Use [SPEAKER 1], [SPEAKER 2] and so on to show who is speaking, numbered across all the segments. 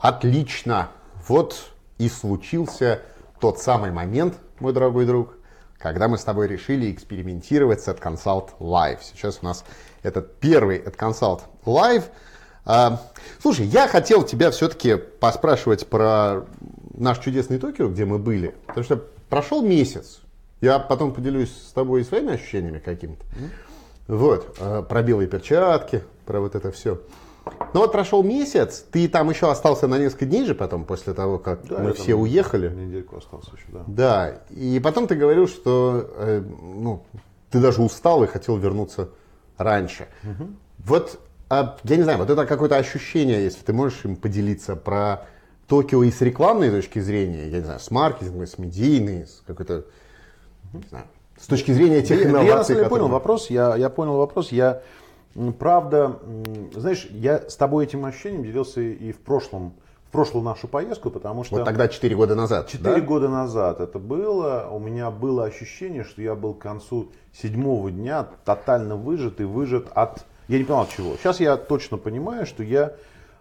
[SPEAKER 1] Отлично. Вот и случился тот самый момент, мой дорогой друг, когда мы с тобой решили экспериментировать с AdConsult Live. Сейчас у нас этот первый AdConsult Live. А, слушай, я хотел тебя все-таки поспрашивать про наш чудесный Токио, где мы были. Потому что прошел месяц. Я потом поделюсь с тобой своими ощущениями какими-то. Mm-hmm. Вот, а, про белые перчатки, про вот это все. Ну вот прошел месяц, ты там еще остался на несколько дней же потом, после того, как да, мы все уехали.
[SPEAKER 2] Недельку остался еще, да.
[SPEAKER 1] Да, и потом ты говорил, что э, ну, ты даже устал и хотел вернуться раньше. Угу. Вот, а, я не знаю, вот это какое-то ощущение, если ты можешь им поделиться про Токио и с рекламной точки зрения, я не знаю, с маркетинговой, с медийной, с какой-то, не знаю, с точки зрения тех
[SPEAKER 2] я, инноваций. Я, я, которые... понял вопрос, я, я понял вопрос, я Правда, знаешь, я с тобой этим ощущением делился и в прошлом, в прошлую нашу поездку, потому что...
[SPEAKER 1] Вот тогда 4 года назад,
[SPEAKER 2] 4 да? года назад это было. У меня было ощущение, что я был к концу седьмого дня тотально выжат и выжат от... Я не понимал чего. Сейчас я точно понимаю, что я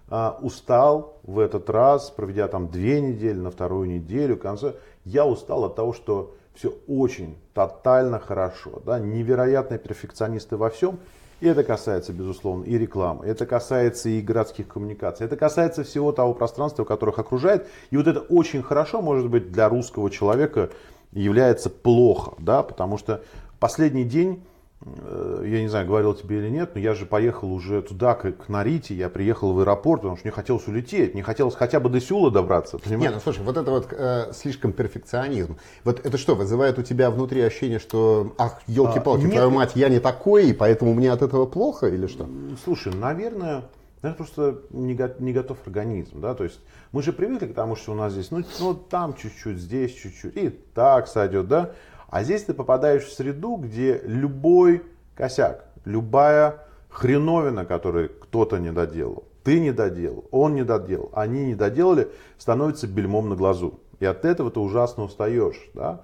[SPEAKER 2] а, устал в этот раз, проведя там две недели, на вторую неделю, конце, я устал от того, что все очень тотально хорошо, да, невероятные перфекционисты во всем, и это касается, безусловно, и рекламы, это касается и городских коммуникаций, это касается всего того пространства, которых окружает. И вот это очень хорошо, может быть, для русского человека является плохо, да, потому что последний день я не знаю, говорил тебе или нет, но я же поехал уже туда, к Нарите, я приехал в аэропорт, потому что мне хотелось улететь, мне хотелось хотя бы до Сеула добраться,
[SPEAKER 1] понимаешь? Нет, ну слушай, вот это вот э, слишком перфекционизм. Вот это что, вызывает у тебя внутри ощущение, что, ах, елки-палки, а, твою мать, я не такой, и поэтому мне от этого плохо, или что?
[SPEAKER 2] Слушай, наверное, это просто не, не готов организм, да, то есть мы же привыкли к тому, что у нас здесь, ну, ну там чуть-чуть, здесь чуть-чуть, и так сойдет, да, а здесь ты попадаешь в среду, где любой косяк, любая хреновина, которую кто-то не доделал, ты не доделал, он не доделал, они не доделали, становится бельмом на глазу. И от этого ты ужасно устаешь. Да?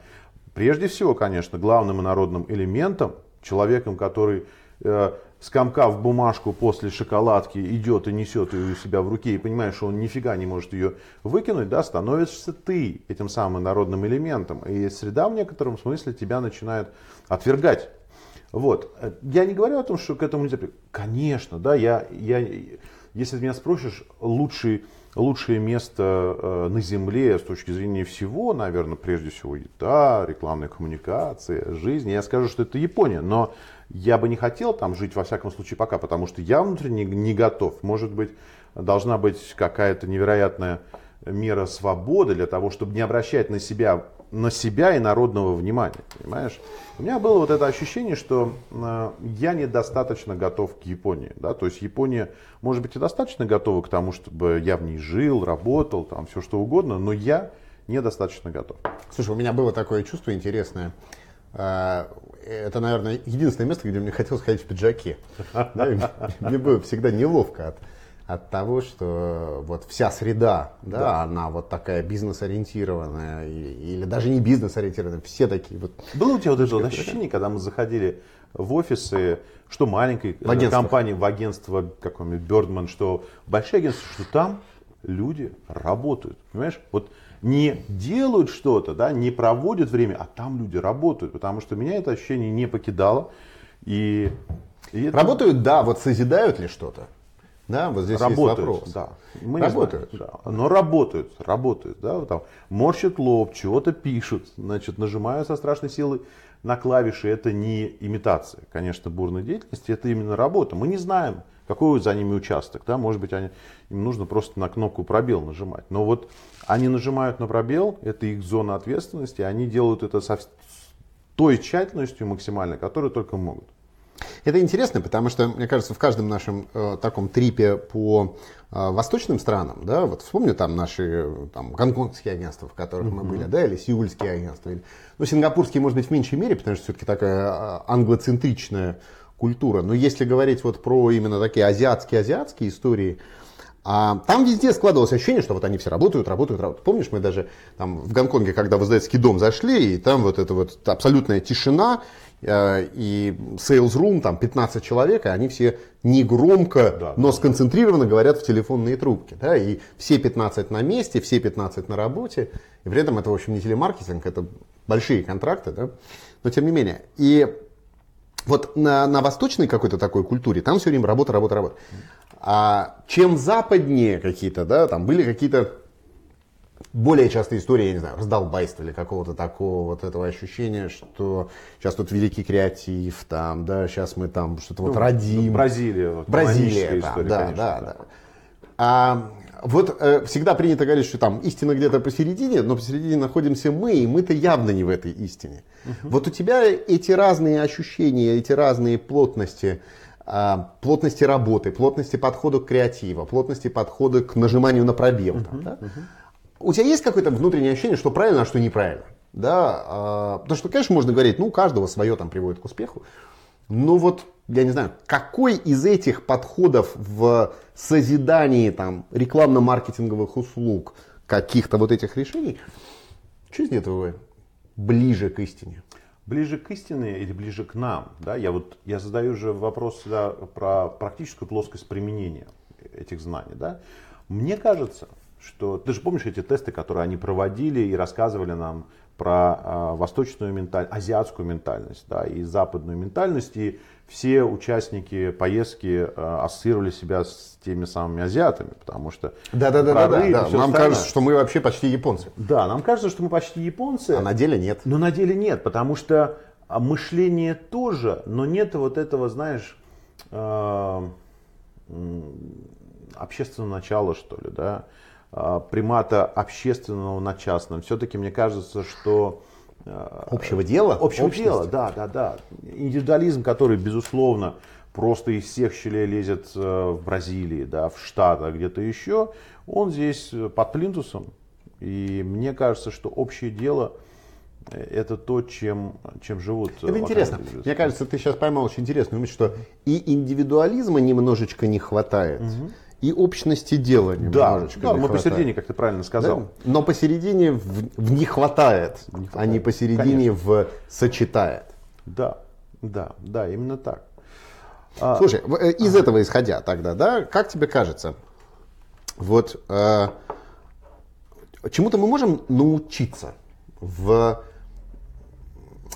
[SPEAKER 2] Прежде всего, конечно, главным и народным элементом, человеком, который э, скомкав бумажку после шоколадки, идет и несет ее у себя в руке и понимаешь, что он нифига не может ее выкинуть, да, становишься ты этим самым народным элементом. И среда в некотором смысле тебя начинает отвергать. Вот. Я не говорю о том, что к этому нельзя... Конечно, да, я, я, если ты меня спросишь, лучший лучшее место э, на Земле с точки зрения всего, наверное, прежде всего еда, рекламная коммуникация, жизнь. Я скажу, что это Япония, но я бы не хотел там жить во всяком случае пока, потому что я внутренне не готов. Может быть, должна быть какая-то невероятная мера свободы для того, чтобы не обращать на себя, на себя и народного внимания. Понимаешь? У меня было вот это ощущение, что э, я недостаточно готов к Японии. Да? То есть Япония, может быть, и достаточно готова к тому, чтобы я в ней жил, работал, там все что угодно, но я недостаточно готов.
[SPEAKER 1] Слушай, у меня было такое чувство интересное. Э, это, наверное, единственное место, где мне хотелось ходить в пиджаке. Мне было всегда неловко от от того, что вот вся среда, да, да. она вот такая бизнес-ориентированная, или даже не бизнес-ориентированная, все такие вот.
[SPEAKER 2] Было у тебя вот это вот ощущение, когда мы заходили в офисы, что маленькой в компании, в агентство какое-нибудь Birdman, что большие агентства, что там люди работают, понимаешь? Вот не делают что-то, да, не проводят время, а там люди работают, потому что меня это ощущение не покидало. И,
[SPEAKER 1] и это... Работают, да, вот созидают ли что-то? Да, вот здесь
[SPEAKER 2] работают,
[SPEAKER 1] есть вопрос.
[SPEAKER 2] Да.
[SPEAKER 1] Мы работают.
[SPEAKER 2] Знаем, да. Но работают, работают. Да, вот там, морщат лоб, чего-то пишут, значит, нажимают со страшной силой на клавиши. Это не имитация, конечно, бурной деятельности, это именно работа. Мы не знаем, какой за ними участок. Да? Может быть, они, им нужно просто на кнопку пробел нажимать. Но вот они нажимают на пробел, это их зона ответственности, они делают это со той тщательностью максимальной, которую только могут.
[SPEAKER 1] Это интересно, потому что, мне кажется, в каждом нашем э, таком трипе по э, восточным странам, да, вот вспомню там наши там, гонконгские агентства, в которых mm-hmm. мы были, да, или сеульские агентства, или, ну, сингапурские, может быть, в меньшей мере, потому что все-таки такая э, англоцентричная культура. Но если говорить вот про именно такие азиатские-азиатские истории, а там везде складывалось ощущение, что вот они все работают, работают, работают. Помнишь, мы даже там в Гонконге, когда в издательский дом зашли, и там вот эта вот абсолютная тишина, э, и sales room, там 15 человек, и они все негромко,
[SPEAKER 2] Да.
[SPEAKER 1] но сконцентрированно говорят в телефонные трубки. Да, и все 15 на месте, все 15 на работе. И при этом это, в общем, не телемаркетинг, это большие контракты, да? но тем не менее. И вот на, на восточной какой-то такой культуре там все время работа, работа, работа. А чем западнее какие-то, да, там были какие-то более частые истории, я не знаю, раздолбайства или какого-то такого вот этого ощущения, что сейчас тут великий креатив, там, да, сейчас мы там что-то вот родим.
[SPEAKER 2] Ну, Бразилия. вот,
[SPEAKER 1] Бразилия, там,
[SPEAKER 2] история,
[SPEAKER 1] да,
[SPEAKER 2] конечно,
[SPEAKER 1] да, да. А вот э, всегда принято говорить, что там истина где-то посередине, но посередине находимся мы, и мы-то явно не в этой истине. Вот у тебя эти разные ощущения, эти разные плотности, а, плотности работы, плотности подхода к креативу, плотности подхода к нажиманию на пробел. там, да? У тебя есть какое-то внутреннее ощущение, что правильно, а что неправильно? Да, а, потому что, конечно, можно говорить, ну, у каждого свое там приводит к успеху. Но вот, я не знаю, какой из этих подходов в созидании там рекламно-маркетинговых услуг, каких-то вот этих решений, что из этого ближе к истине?
[SPEAKER 2] Ближе к истине или ближе к нам? Да? Я, вот, я задаю же вопрос всегда про практическую плоскость применения этих знаний. Да? Мне кажется, что... Ты же помнишь эти тесты, которые они проводили и рассказывали нам про а, восточную ментальность, азиатскую ментальность да, и западную ментальность. И все участники поездки а, ассоциировали себя с теми самыми азиатами, потому что...
[SPEAKER 1] Да-да-да,
[SPEAKER 2] прорыв и
[SPEAKER 1] да,
[SPEAKER 2] всё
[SPEAKER 1] нам
[SPEAKER 2] остальное.
[SPEAKER 1] кажется, что мы вообще почти японцы.
[SPEAKER 2] Да, нам кажется, что мы почти японцы.
[SPEAKER 1] А на деле нет.
[SPEAKER 2] Но на деле нет, потому что а, мышление тоже, но нет вот этого, знаешь, общественного начала, что ли, да, примата общественного на частном. Все-таки мне кажется, что э,
[SPEAKER 1] Общего дела?
[SPEAKER 2] общего
[SPEAKER 1] общности?
[SPEAKER 2] дела, да, да, да. Индивидуализм, который, безусловно, просто из всех щелей лезет э, в Бразилии, да, в Штатах, где-то еще, он здесь э, под плинтусом. И мне кажется, что общее дело это то, чем, чем живут.
[SPEAKER 1] Это интересно.
[SPEAKER 2] бизнесы.
[SPEAKER 1] Мне кажется, ты сейчас поймал очень интересную мысль, что и индивидуализма немножечко не хватает, и общности дела
[SPEAKER 2] Да, да,
[SPEAKER 1] не
[SPEAKER 2] мы
[SPEAKER 1] хватает.
[SPEAKER 2] посередине, как ты правильно сказал.
[SPEAKER 1] Да? Но посередине в, в не хватает, а не посередине в сочетает.
[SPEAKER 2] Да, да, да, именно так.
[SPEAKER 1] Слушай, в- э, из этого исходя тогда, да, как тебе кажется, вот э, чему-то мы можем научиться в,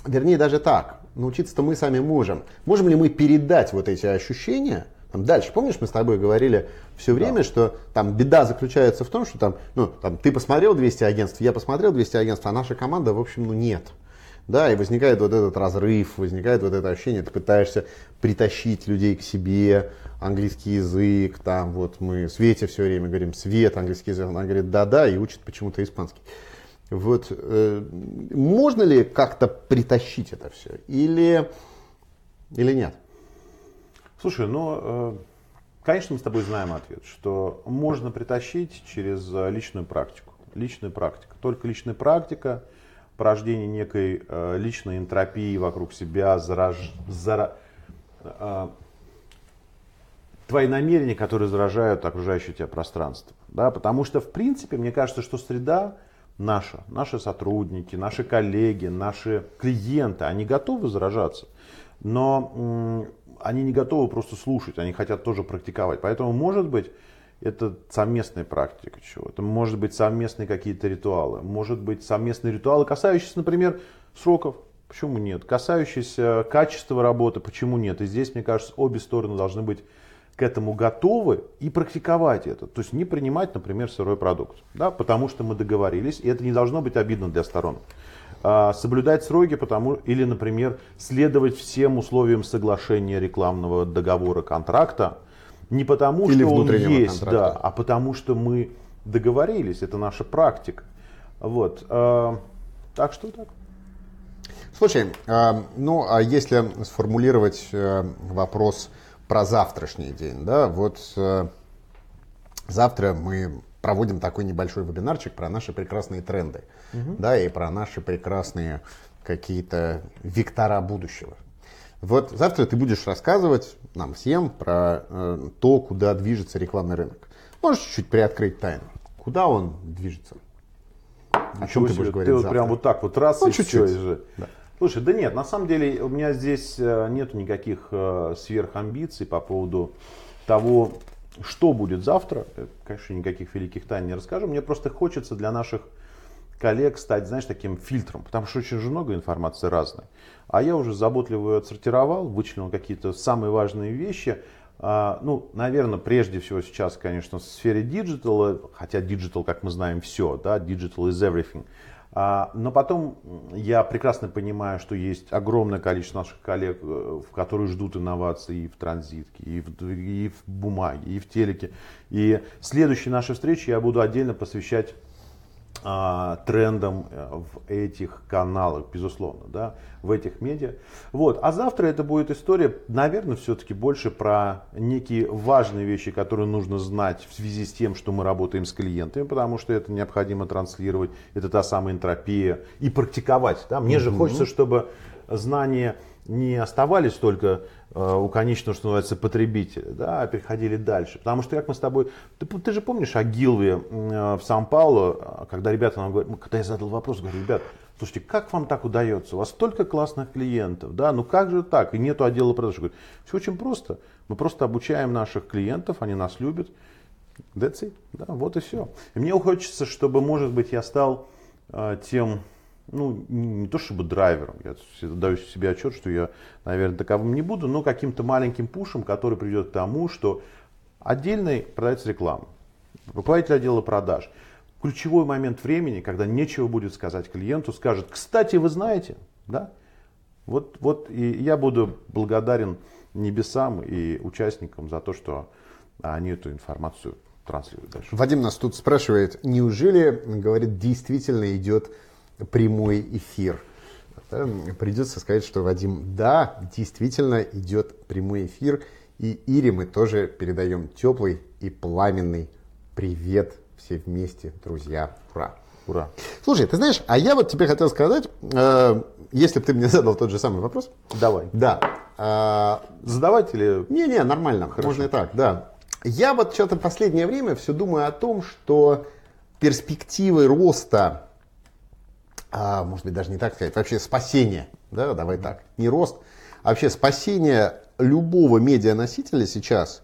[SPEAKER 1] вернее даже так, научиться-то мы сами можем. Можем ли мы передать вот эти ощущения? Там, дальше, помнишь, мы с тобой говорили все время, что там беда заключается в том, что там, ну, там, ты посмотрел 200 агентств, я посмотрел 200 агентств, а наша команда, в общем, ну нет. Да, и возникает вот этот разрыв, возникает вот это ощущение, ты пытаешься притащить людей к себе, английский язык, там вот мы Свете все время говорим, Свет, английский язык, она говорит, да-да, и учит почему-то испанский. Вот, э, можно ли как-то притащить это все? Или, или нет?
[SPEAKER 2] Слушай, ну, э, конечно, мы с тобой знаем ответ, что можно притащить через э, личную практику. Личная практика. Только личная практика, порождение некой э, личной энтропии вокруг себя, зараж- зара- твои намерения, которые заражают окружающее тебя пространство. Да? Потому что, в принципе, мне кажется, что среда наша, наши сотрудники, наши коллеги, наши клиенты, они готовы заражаться, но они не готовы просто слушать, они хотят тоже практиковать. Поэтому, может быть, это совместная практика чего-то, может быть, совместные какие-то ритуалы, может быть, совместные ритуалы, касающиеся, например, сроков, почему нет, касающиеся качества работы, почему нет. И здесь, мне кажется, обе стороны должны быть к этому готовы и практиковать это. То есть не принимать, например, сырой продукт, да, потому что мы договорились, и это не должно быть обидно для сторон. А, соблюдать сроки, потому, или, например, следовать всем условиям соглашения рекламного договора контракта, не потому
[SPEAKER 1] Или
[SPEAKER 2] что он есть,
[SPEAKER 1] контракта.
[SPEAKER 2] да, а потому что мы договорились, это наша практика. Вот. а, так что так.
[SPEAKER 1] Слушай, а, ну а если сформулировать э, вопрос про завтрашний день, да, вот э, завтра мы проводим такой небольшой вебинарчик про наши прекрасные тренды, да, и про наши прекрасные какие-то вектора будущего. Вот завтра ты будешь рассказывать нам всем про э, то, куда движется рекламный рынок. Можешь чуть-чуть приоткрыть тайну? Куда он движется? О чем ты будешь
[SPEAKER 2] себе,
[SPEAKER 1] говорить
[SPEAKER 2] вот
[SPEAKER 1] завтра?
[SPEAKER 2] прям вот так вот раз
[SPEAKER 1] Ну,
[SPEAKER 2] и
[SPEAKER 1] чуть-чуть.
[SPEAKER 2] все. и же.
[SPEAKER 1] Да.
[SPEAKER 2] Слушай, да нет, на самом деле у меня здесь э, нет никаких э, сверхамбиций по поводу того, что будет завтра. Э, конечно, никаких великих тайн не расскажу. Мне просто хочется для наших коллег стать, знаешь, таким фильтром, потому что очень же много информации разной. А я уже заботливо ее отсортировал, вычленил какие-то самые важные вещи. А, ну, наверное, прежде всего сейчас, конечно, в сфере диджитала, хотя диджитал, как мы знаем, все, да, digital is everything. А, но потом я прекрасно понимаю, что есть огромное количество наших коллег, э, которые ждут инноваций и в транзитке, и в, и в бумаге, и в телеке. И следующие наши встречи я буду отдельно посвящать а, трендам э, в этих каналах, безусловно, да, в этих медиа. Вот. А завтра это будет история, наверное, все-таки больше про некие важные вещи, которые нужно знать в связи с тем, что мы работаем с клиентами, потому что это необходимо транслировать, это та самая энтропия, и практиковать. Да? Мне mm-hmm. же хочется, чтобы знания не оставались только э, у конечного, что называется, потребителя, да, а переходили дальше. Потому что, как мы с тобой, ты, ты же помнишь о Гилве э, в Сан-Паулу, когда ребята нам говорят, когда я задал вопрос, говорю, ребят, слушайте, как вам так удается? У вас столько классных клиентов, да, ну как же так? И нету отдела продаж. Говорю, все очень просто. Мы просто обучаем наших клиентов, они нас любят. That's it. Да, вот и все. И мне хочется, чтобы, может быть, я стал э, тем ну, не то чтобы драйвером, я даю себе отчет, что я, наверное, таковым не буду, но каким-то маленьким пушем, который приведет к тому, что отдельный продается реклама, руководитель отдела продаж, ключевой момент времени, когда нечего будет сказать клиенту, скажет, кстати, вы знаете, да, вот, вот и я буду благодарен небесам и участникам за то, что они эту информацию транслируют дальше.
[SPEAKER 1] Вадим нас тут спрашивает, неужели, говорит, действительно идет прямой эфир. Да, придется сказать, что Вадим, да, действительно идет прямой эфир. И Ире мы тоже передаем теплый и пламенный привет все вместе, друзья. Ура! Ура! Слушай, ты знаешь, а я вот тебе хотел сказать, э, если бы ты мне задал тот же самый вопрос.
[SPEAKER 2] Давай.
[SPEAKER 1] Да.
[SPEAKER 2] Э, Задавать или...
[SPEAKER 1] Не-не, нормально, Хорошо. можно и так, да. Я вот что-то последнее время все думаю о том, что перспективы роста а, может быть, даже не так сказать, вообще спасение, да, давай так, не рост, а вообще спасение любого медианосителя сейчас,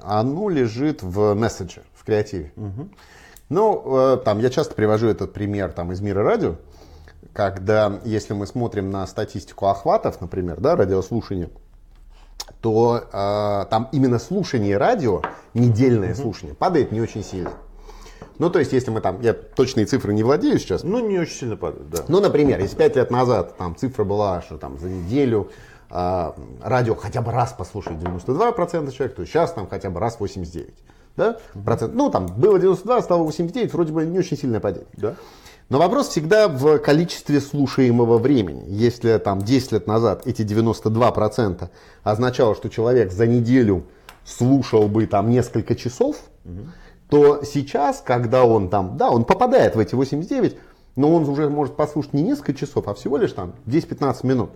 [SPEAKER 1] оно лежит в месседже, в креативе. Угу. Ну, э, там, я часто привожу этот пример там, из мира радио, когда, если мы смотрим на статистику охватов, например, да, радиослушания, то э, там именно слушание радио, недельное угу. слушание, падает не очень сильно. Ну, то есть, если мы там, я точные цифры не владею сейчас.
[SPEAKER 2] Ну, не очень сильно падает, да.
[SPEAKER 1] Ну, например, если 5 лет назад там цифра была, что там за неделю э, радио хотя бы раз послушает 92% человек, то сейчас там хотя бы раз 89%. Да? Процент. Ну, там было 92, стало 89, вроде бы не очень сильное падение.
[SPEAKER 2] Да.
[SPEAKER 1] Но вопрос всегда в количестве слушаемого времени. Если там 10 лет назад эти 92% означало, что человек за неделю слушал бы там несколько часов, угу то сейчас, когда он там, да, он попадает в эти 89, но он уже может послушать не несколько часов, а всего лишь там 10-15 минут.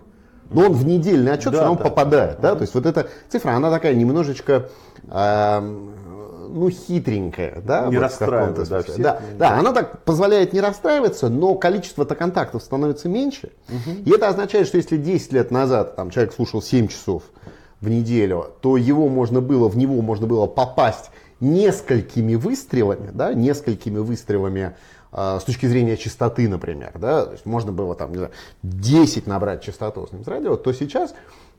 [SPEAKER 1] Но он в недельный отчет да, все равно да, попадает. Да, да? То есть вот эта цифра, она такая немножечко э, ну, хитренькая. Да,
[SPEAKER 2] не вот расстраивает. Да,
[SPEAKER 1] всех, да, да, она так позволяет не расстраиваться, но количество-то контактов становится меньше. Угу. И это означает, что если 10 лет назад там, человек слушал 7 часов в неделю, то его можно было, в него можно было попасть несколькими выстрелами, да, несколькими выстрелами э, с точки зрения частоты, например, да, то есть можно было там, не знаю, 10 набрать частоту с ним с радио, то сейчас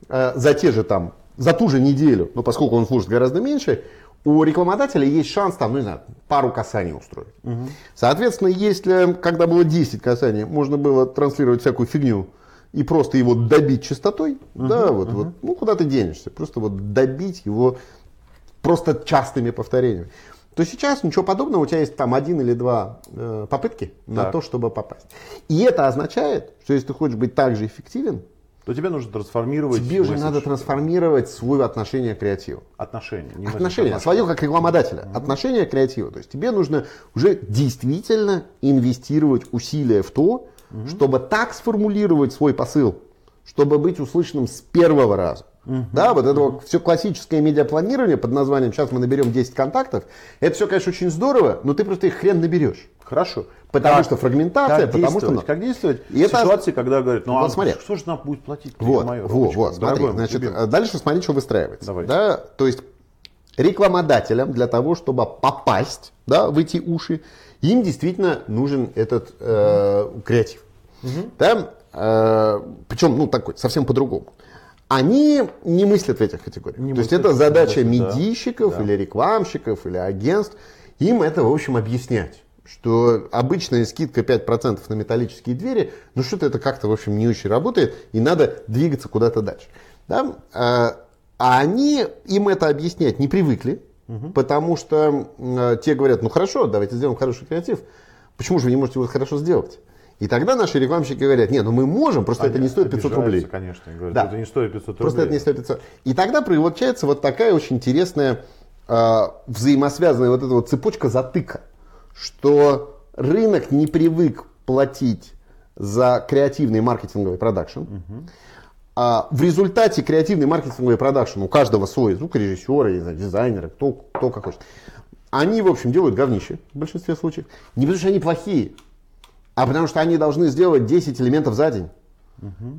[SPEAKER 1] э, за те же там, за ту же неделю, ну, поскольку он служит гораздо меньше, у рекламодателя есть шанс там, ну не знаю, пару касаний устроить. Угу. Соответственно, если когда было 10 касаний, можно было транслировать всякую фигню и просто его добить частотой, угу, да, вот, угу. вот, ну куда ты денешься, просто вот добить его просто частыми повторениями, то сейчас ничего подобного, у тебя есть там один или два э, попытки так. на то, чтобы попасть. И это означает, что если ты хочешь быть так же эффективен,
[SPEAKER 2] то тебе нужно трансформировать.
[SPEAKER 1] Тебе уже надо трансформировать свое отношение к креативу.
[SPEAKER 2] Отношение.
[SPEAKER 1] Не отношение, отношение. свое как рекламодателя. Mm-hmm. Отношение к креативу. То есть тебе нужно уже действительно инвестировать усилия в то, mm-hmm. чтобы так сформулировать свой посыл, чтобы быть услышанным с первого раза. Да, вот это вот все классическое медиапланирование под названием «сейчас мы наберем 10 контактов», это все, конечно, очень здорово, но ты просто их хрен наберешь.
[SPEAKER 2] Хорошо.
[SPEAKER 1] Потому
[SPEAKER 2] Как-
[SPEAKER 1] что фрагментация,
[SPEAKER 2] как
[SPEAKER 1] потому что...
[SPEAKER 2] Как действовать
[SPEAKER 1] И
[SPEAKER 2] в
[SPEAKER 1] это-
[SPEAKER 2] ситуации, когда говорят, ну
[SPEAKER 1] Вот
[SPEAKER 2] а
[SPEAKER 1] смотри.
[SPEAKER 2] что же нам будет платить?
[SPEAKER 1] Вот,
[SPEAKER 2] моя
[SPEAKER 1] вот, вот, смотри,
[SPEAKER 2] мой
[SPEAKER 1] значит,
[SPEAKER 2] любимый?
[SPEAKER 1] э, дальше смотри, что выстраивается.
[SPEAKER 2] Давай.
[SPEAKER 1] Да, то есть рекламодателям для того, чтобы попасть да, в эти уши, им действительно нужен этот э, креатив. Да? Э, причем, ну, такой, совсем по-другому. Они не мыслят в этих категориях.
[SPEAKER 2] Не
[SPEAKER 1] то есть это задача
[SPEAKER 2] да.
[SPEAKER 1] медийщиков
[SPEAKER 2] Да.
[SPEAKER 1] или рекламщиков или агентств. Им это, в общем, объяснять что обычная скидка 5% на металлические двери, ну что-то это как-то, в общем, не очень работает, и надо двигаться куда-то дальше. Да? А а они им это объяснять не привыкли, потому что э, те говорят, ну хорошо, давайте сделаем хороший креатив, почему же вы не можете его хорошо сделать? И тогда наши рекламщики говорят, нет, ну мы можем, просто это не стоит 500
[SPEAKER 2] Обижаются,
[SPEAKER 1] рублей.
[SPEAKER 2] конечно, говорят,
[SPEAKER 1] Да.
[SPEAKER 2] это не стоит 500 рублей.
[SPEAKER 1] Просто это не стоит 500. И тогда получается вот такая очень интересная э, взаимосвязанная вот эта вот цепочка затыка, что рынок не привык платить за креативный маркетинговый продакшн. А в результате креативный маркетинговый продакшн у каждого свой, звукорежиссера, не знаю, дизайнера, кто, кто как хочет. Они, в общем, делают говнище в большинстве случаев. Не потому что они плохие, а потому что они должны сделать 10 элементов за день.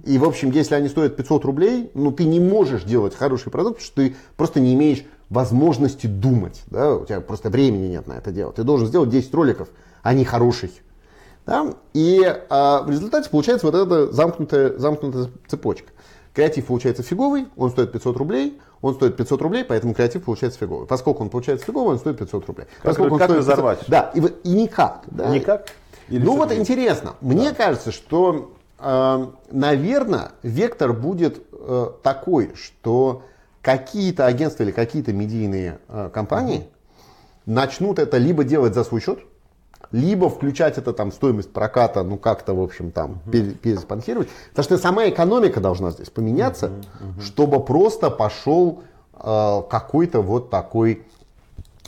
[SPEAKER 1] И, в общем, если они стоят 500 рублей, ну, ты не можешь делать хороший продукт, потому что ты просто не имеешь возможности думать. Да? У тебя просто времени нет на это дело. Ты должен сделать 10 роликов, а не хороший. Да? И а, в результате получается вот эта замкнутая, замкнутая цепочка. Креатив получается фиговый, он стоит 500 рублей, он стоит 500 рублей, поэтому креатив получается фиговый. Поскольку он получается фиговый, он стоит 500 рублей. Поскольку он
[SPEAKER 2] как
[SPEAKER 1] стоит 500
[SPEAKER 2] разорвать?
[SPEAKER 1] Да, и, и никак. да.
[SPEAKER 2] Никак? Или
[SPEAKER 1] ну вот интересно, мне кажется, что, наверное, вектор будет э, такой, что какие-то агентства или какие-то медийные э, компании начнут это либо делать за свой счет, либо включать это там в стоимость проката, ну как-то, в общем, там пере- переспонсировать. Потому что сама экономика должна здесь поменяться, чтобы просто пошел э, какой-то вот такой,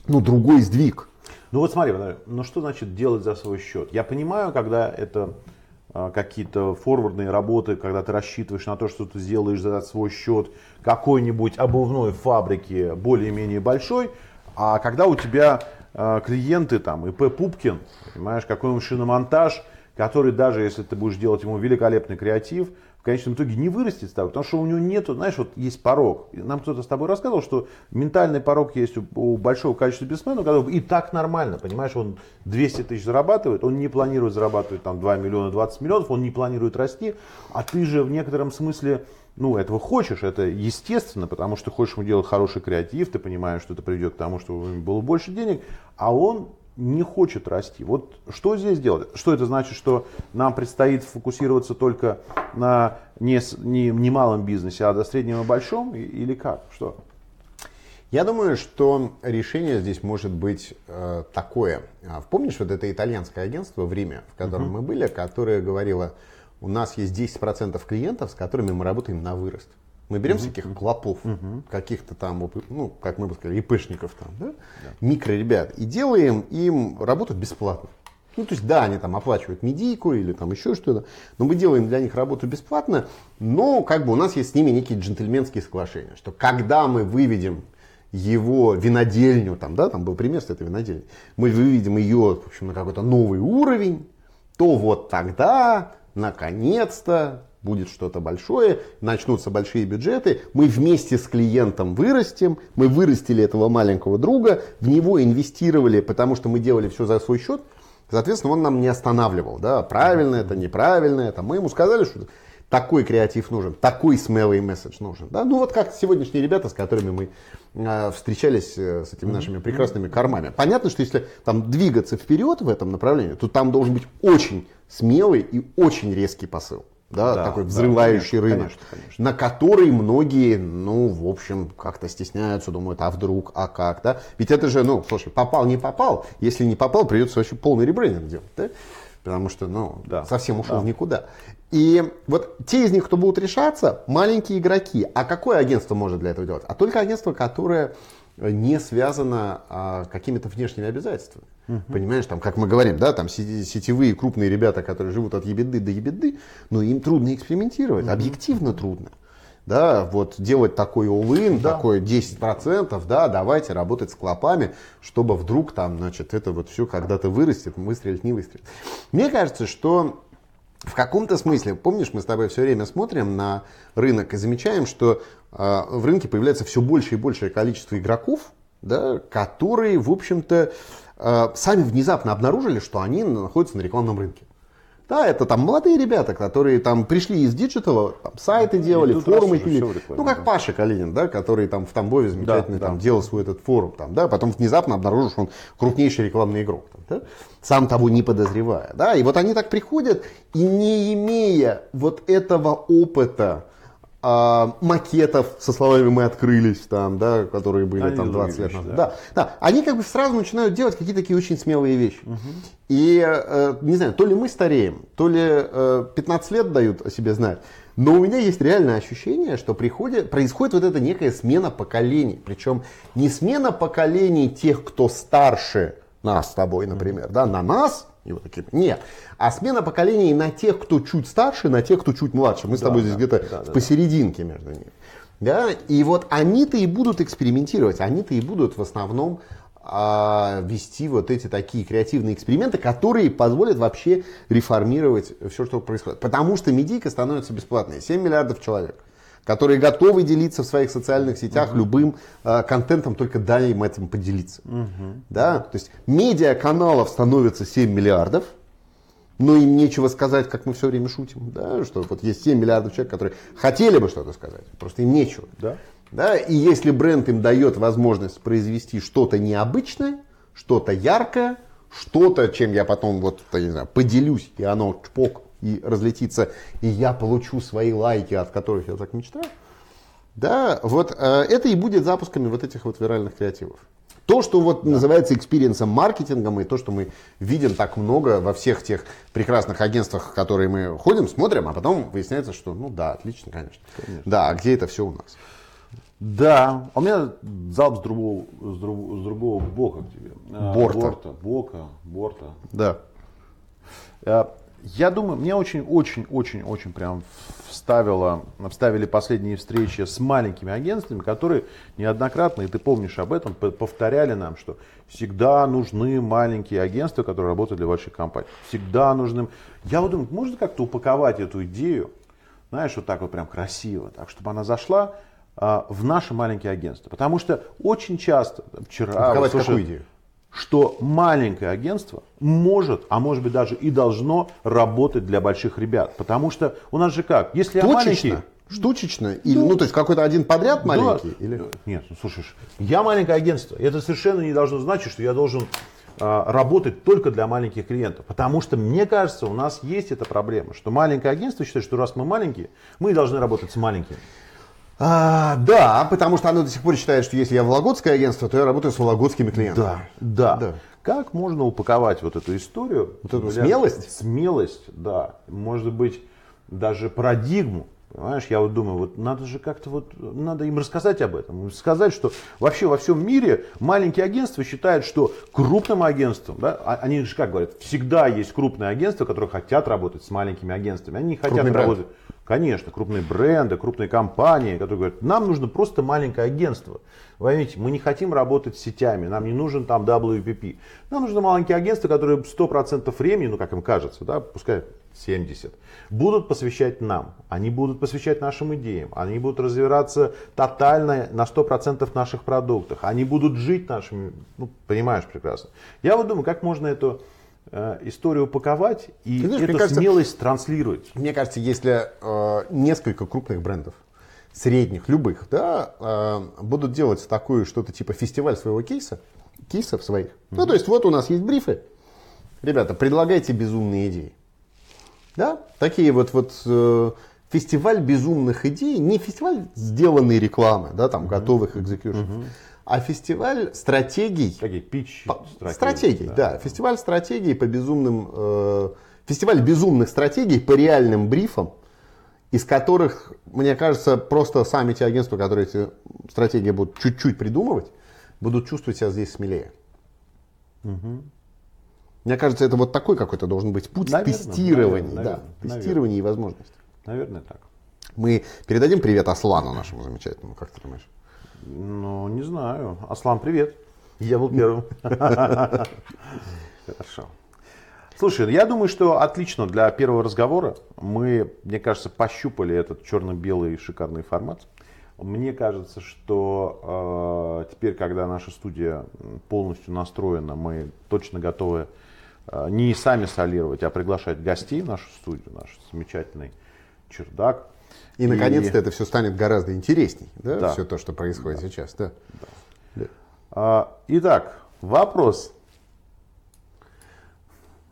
[SPEAKER 1] ну, другой сдвиг.
[SPEAKER 2] Ну вот смотри, ну что значит делать за свой счет? Я понимаю, когда это а, какие-то форвардные работы, когда ты рассчитываешь на то, что ты сделаешь за свой счет какой-нибудь обувной фабрики более-менее большой, а когда у тебя а, клиенты там ИП Пупкин, понимаешь, какой-нибудь шиномонтаж, который даже если ты будешь делать ему великолепный креатив, в конечном итоге не вырастет с тобой, потому что у него нету, знаешь, вот есть порог. Нам кто-то с тобой рассказывал, что ментальный порог есть у, у большого количества бизнесменов, когда и так нормально, понимаешь, он 200 тысяч зарабатывает, он не планирует зарабатывать там 2 миллиона 20 миллионов, он не планирует расти, а ты же в некотором смысле ну, этого хочешь, это естественно, потому что хочешь ему делать хороший креатив, ты понимаешь, что это приведет к тому, что у него было больше денег, а он не хочет расти. Вот что здесь делать? Что это значит, что нам предстоит фокусироваться только на не, не, не малом бизнесе, а на среднем и большом? Или как? Что?
[SPEAKER 1] Я думаю, что решение здесь может быть э, такое. А, Помнишь вот это итальянское агентство в Риме, в котором мы были, которое говорило, у нас есть 10% клиентов, с которыми мы работаем на вырост. Мы берем всяких клопов, каких-то там, ну, как мы бы сказали, ИПшников там, да? микроребят, и делаем им работу бесплатно. Ну, то есть, да, они там оплачивают медийку или там еще что-то, но мы делаем для них работу бесплатно, но как бы у нас есть с ними некие джентльменские соглашения, что когда мы выведем его винодельню, там, да, там был пример с этой винодельней, мы выведем ее, в общем, на какой-то новый уровень, то вот тогда, наконец-то, будет что-то большое, начнутся большие бюджеты, мы вместе с клиентом вырастем, мы вырастили этого маленького друга, в него инвестировали, потому что мы делали все за свой счет, соответственно, он нам не останавливал, да, правильно это, неправильно это, мы ему сказали, что такой креатив нужен, такой смелый месседж нужен. Да? Ну вот как сегодняшние ребята, с которыми мы э, встречались э, с этими нашими прекрасными кормами. Понятно, что если там двигаться вперед в этом направлении, то там должен быть очень смелый и очень резкий посыл. Да,
[SPEAKER 2] Да,
[SPEAKER 1] такой
[SPEAKER 2] да,
[SPEAKER 1] взрывающий
[SPEAKER 2] конечно,
[SPEAKER 1] рынок,
[SPEAKER 2] конечно, конечно.
[SPEAKER 1] на который многие, ну, в общем, как-то стесняются, думают, а вдруг, а как, да? Ведь это же, ну, слушай, попал, не попал. Если не попал, придется вообще полный ребрендинг делать, да? Потому что, ну,
[SPEAKER 2] Да,
[SPEAKER 1] совсем ушел
[SPEAKER 2] да.
[SPEAKER 1] в никуда. И вот те из них, кто будут решаться, маленькие игроки. А какое агентство может для этого делать? А только агентство, которое не связано а, какими-то внешними обязательствами. Понимаешь, там, как мы говорим, да, там сетевые крупные ребята, которые живут от ебеды до ебеды, но им трудно экспериментировать, объективно трудно. да, вот делать такой all да. такой 10%, да, давайте работать с клопами, чтобы вдруг там, значит, это вот все когда-то вырастет, выстрелит, не выстрелит. Мне кажется, что в каком-то смысле, помнишь, мы с тобой все время смотрим на рынок и замечаем, что э, в рынке появляется все больше и большее количество игроков, да, которые, в общем-то, э, сами внезапно обнаружили, что они находятся на рекламном рынке. Да, это там молодые ребята, которые там пришли из диджитала, там, сайты делали, форумы пилили. Ну, как Паша Калинин, да, который там в Тамбове замечательно да, там да. делал свой этот форум, там, да, потом внезапно обнаружил, что он крупнейший рекламный игрок, там, да, сам того не подозревая, да, и вот они так приходят и не имея вот этого опыта, а, макетов со словами мы открылись там, да, которые были они там 20 лет назад. Да. да, да, они как бы сразу начинают делать какие-то такие очень смелые вещи. Угу. И э, не знаю, то ли мы стареем, то ли э, 15 лет дают о себе знать. Но у меня есть реальное ощущение, что приходит, происходит вот эта некая смена поколений. Причем не смена поколений тех, кто старше нас с тобой, например, да, на нас, и вот такие, нет, а смена поколений на тех, кто чуть старше, на тех, кто чуть младше. Мы с тобой да, здесь где-то да, да, посерединке между ними. Да? И вот они-то и будут экспериментировать, они-то и будут в основном а, вести вот эти такие креативные эксперименты, которые позволят вообще реформировать все, что происходит. Потому что медийка становится бесплатной. 7 миллиардов человек которые готовы делиться в своих социальных сетях угу. любым э, контентом, только дай им этим поделиться. Угу. Да? То есть медиа-каналов становится 7 миллиардов, но им нечего сказать, как мы все время шутим, да? что вот есть 7 миллиардов человек, которые хотели бы что-то сказать, просто им нечего. Да? Да? И если бренд им дает возможность произвести что-то необычное, что-то яркое, что-то, чем я потом вот, я не знаю, поделюсь, и оно чпок и разлетится, и я получу свои лайки, от которых я так мечтаю, да, вот э, это и будет запусками вот этих вот виральных креативов. То, что вот да. называется experience ом маркетингом, и то, что мы видим так много во всех тех прекрасных агентствах, в которые мы ходим, смотрим, а потом выясняется, что, ну да, отлично, конечно. конечно. Да, а где это все у нас?
[SPEAKER 2] Да, а у меня залп с другого, с другого, с другого бока к тебе.
[SPEAKER 1] А, борта.
[SPEAKER 2] Борта, бока, борта.
[SPEAKER 1] Да.
[SPEAKER 2] Я думаю, мне очень-очень-очень-очень прям вставило, вставили последние встречи с маленькими агентствами, которые неоднократно, и ты помнишь об этом, повторяли нам, что всегда нужны маленькие агентства, которые работают для больших компаний. Всегда нужны. Я вот думаю, можно как-то упаковать эту идею, знаешь, вот так вот прям красиво, так, чтобы она зашла а, в наши маленькие агентства. Потому что очень часто, вчера...
[SPEAKER 1] Упаковать вот, какую идею?
[SPEAKER 2] Что маленькое агентство может, а может быть даже и должно работать для больших ребят. Потому что у нас же как? Если
[SPEAKER 1] Точечно. я маленький... Штучечно? Или, ну, ну, то есть какой-то один подряд маленький?
[SPEAKER 2] Да. Или... Нет, ну, слушай, я маленькое агентство. Это совершенно не должно значить, что я должен а, работать только для маленьких клиентов. Потому что, мне кажется, у нас есть эта проблема, что маленькое агентство считает, что раз мы маленькие, мы должны работать с маленькими.
[SPEAKER 1] А, да, потому что оно до сих пор считает, что если я вологодское агентство, то я работаю с вологодскими клиентами.
[SPEAKER 2] Да, да. да. Как можно упаковать вот эту историю?
[SPEAKER 1] Вот эту смелость?
[SPEAKER 2] Смелость, да. Может быть, даже парадигму. Понимаешь, я вот думаю, вот надо же как-то вот, надо им рассказать об этом. Сказать, что вообще во всем мире маленькие агентства считают, что крупным агентством, да, а, они же как говорят, всегда есть крупные агентства, которые хотят работать с маленькими агентствами. Они не хотят Крупный работать. Бренд. Конечно, крупные бренды, крупные компании, которые говорят, нам нужно просто маленькое агентство. Вы поймите, мы не хотим работать с сетями, нам не нужен там WPP. Нам нужно маленькие агентства, которые 100% времени, ну как им кажется, да, пускай 70, будут посвящать нам. Они будут посвящать нашим идеям. Они будут развиваться тотально на 100% наших продуктах. Они будут жить нашими, ну, понимаешь прекрасно. Я вот думаю, как можно эту историю упаковать и знаешь, эту кажется, смелость транслировать.
[SPEAKER 1] Мне кажется, если э, несколько крупных брендов, средних, любых, да, э, будут делать такую что-то типа фестиваль своего кейса, кейсов своих. Mm-hmm. Ну, то есть вот у нас есть брифы. Ребята, предлагайте безумные идеи. Да, такие вот, вот э, фестиваль безумных идей, не фестиваль сделанной рекламы, да, там, mm-hmm. готовых экзекьюшенов. Mm-hmm а фестиваль стратегий.
[SPEAKER 2] Такие пич
[SPEAKER 1] стратегий. Стратегий, да. да. Фестиваль стратегий по безумным... Э, фестиваль безумных стратегий по реальным брифам, из которых, мне кажется, просто сами те агентства, которые эти стратегии будут чуть-чуть придумывать, будут чувствовать себя здесь смелее. Угу. Мне кажется, это вот такой какой-то должен быть путь наверное, тестирования. Наверное, да, наверное, тестирования и возможностей.
[SPEAKER 2] Наверное, так.
[SPEAKER 1] Мы передадим привет Аслану нашему замечательному, как ты думаешь?
[SPEAKER 2] Ну, не знаю. Аслан, привет. Я был первым. Хорошо. Слушай, я думаю, что отлично для первого разговора. Мы, мне кажется, пощупали этот черно-белый шикарный формат. Мне кажется, что э, теперь, когда наша студия полностью настроена, мы точно готовы э, не сами солировать, а приглашать гостей в нашу студию, наш замечательный чердак.
[SPEAKER 1] И, наконец-то это все станет гораздо интересней, да,
[SPEAKER 2] Да.
[SPEAKER 1] все то, что происходит сейчас, да.
[SPEAKER 2] А, итак, вопрос.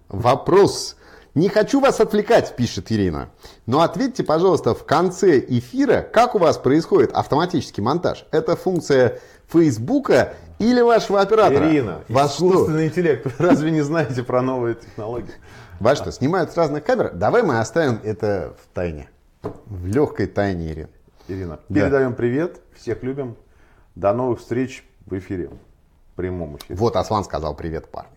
[SPEAKER 1] Вопрос. Не хочу вас отвлекать, пишет Ирина. Но ответьте, пожалуйста, в конце эфира, как у вас происходит автоматический монтаж? Это функция Фейсбука или вашего оператора?
[SPEAKER 2] Ирина,
[SPEAKER 1] что?
[SPEAKER 2] искусственный интеллект. Вы Разве не знаете про новые технологии?
[SPEAKER 1] Во что, снимают с разных камер? Давай мы оставим это в тайне. В легкой тайне, Ирина.
[SPEAKER 2] Ирина,
[SPEAKER 1] Да.
[SPEAKER 2] передаем привет. Всех любим. До новых встреч в эфире. В прямом эфире.
[SPEAKER 1] Вот Аслан сказал привет, парни.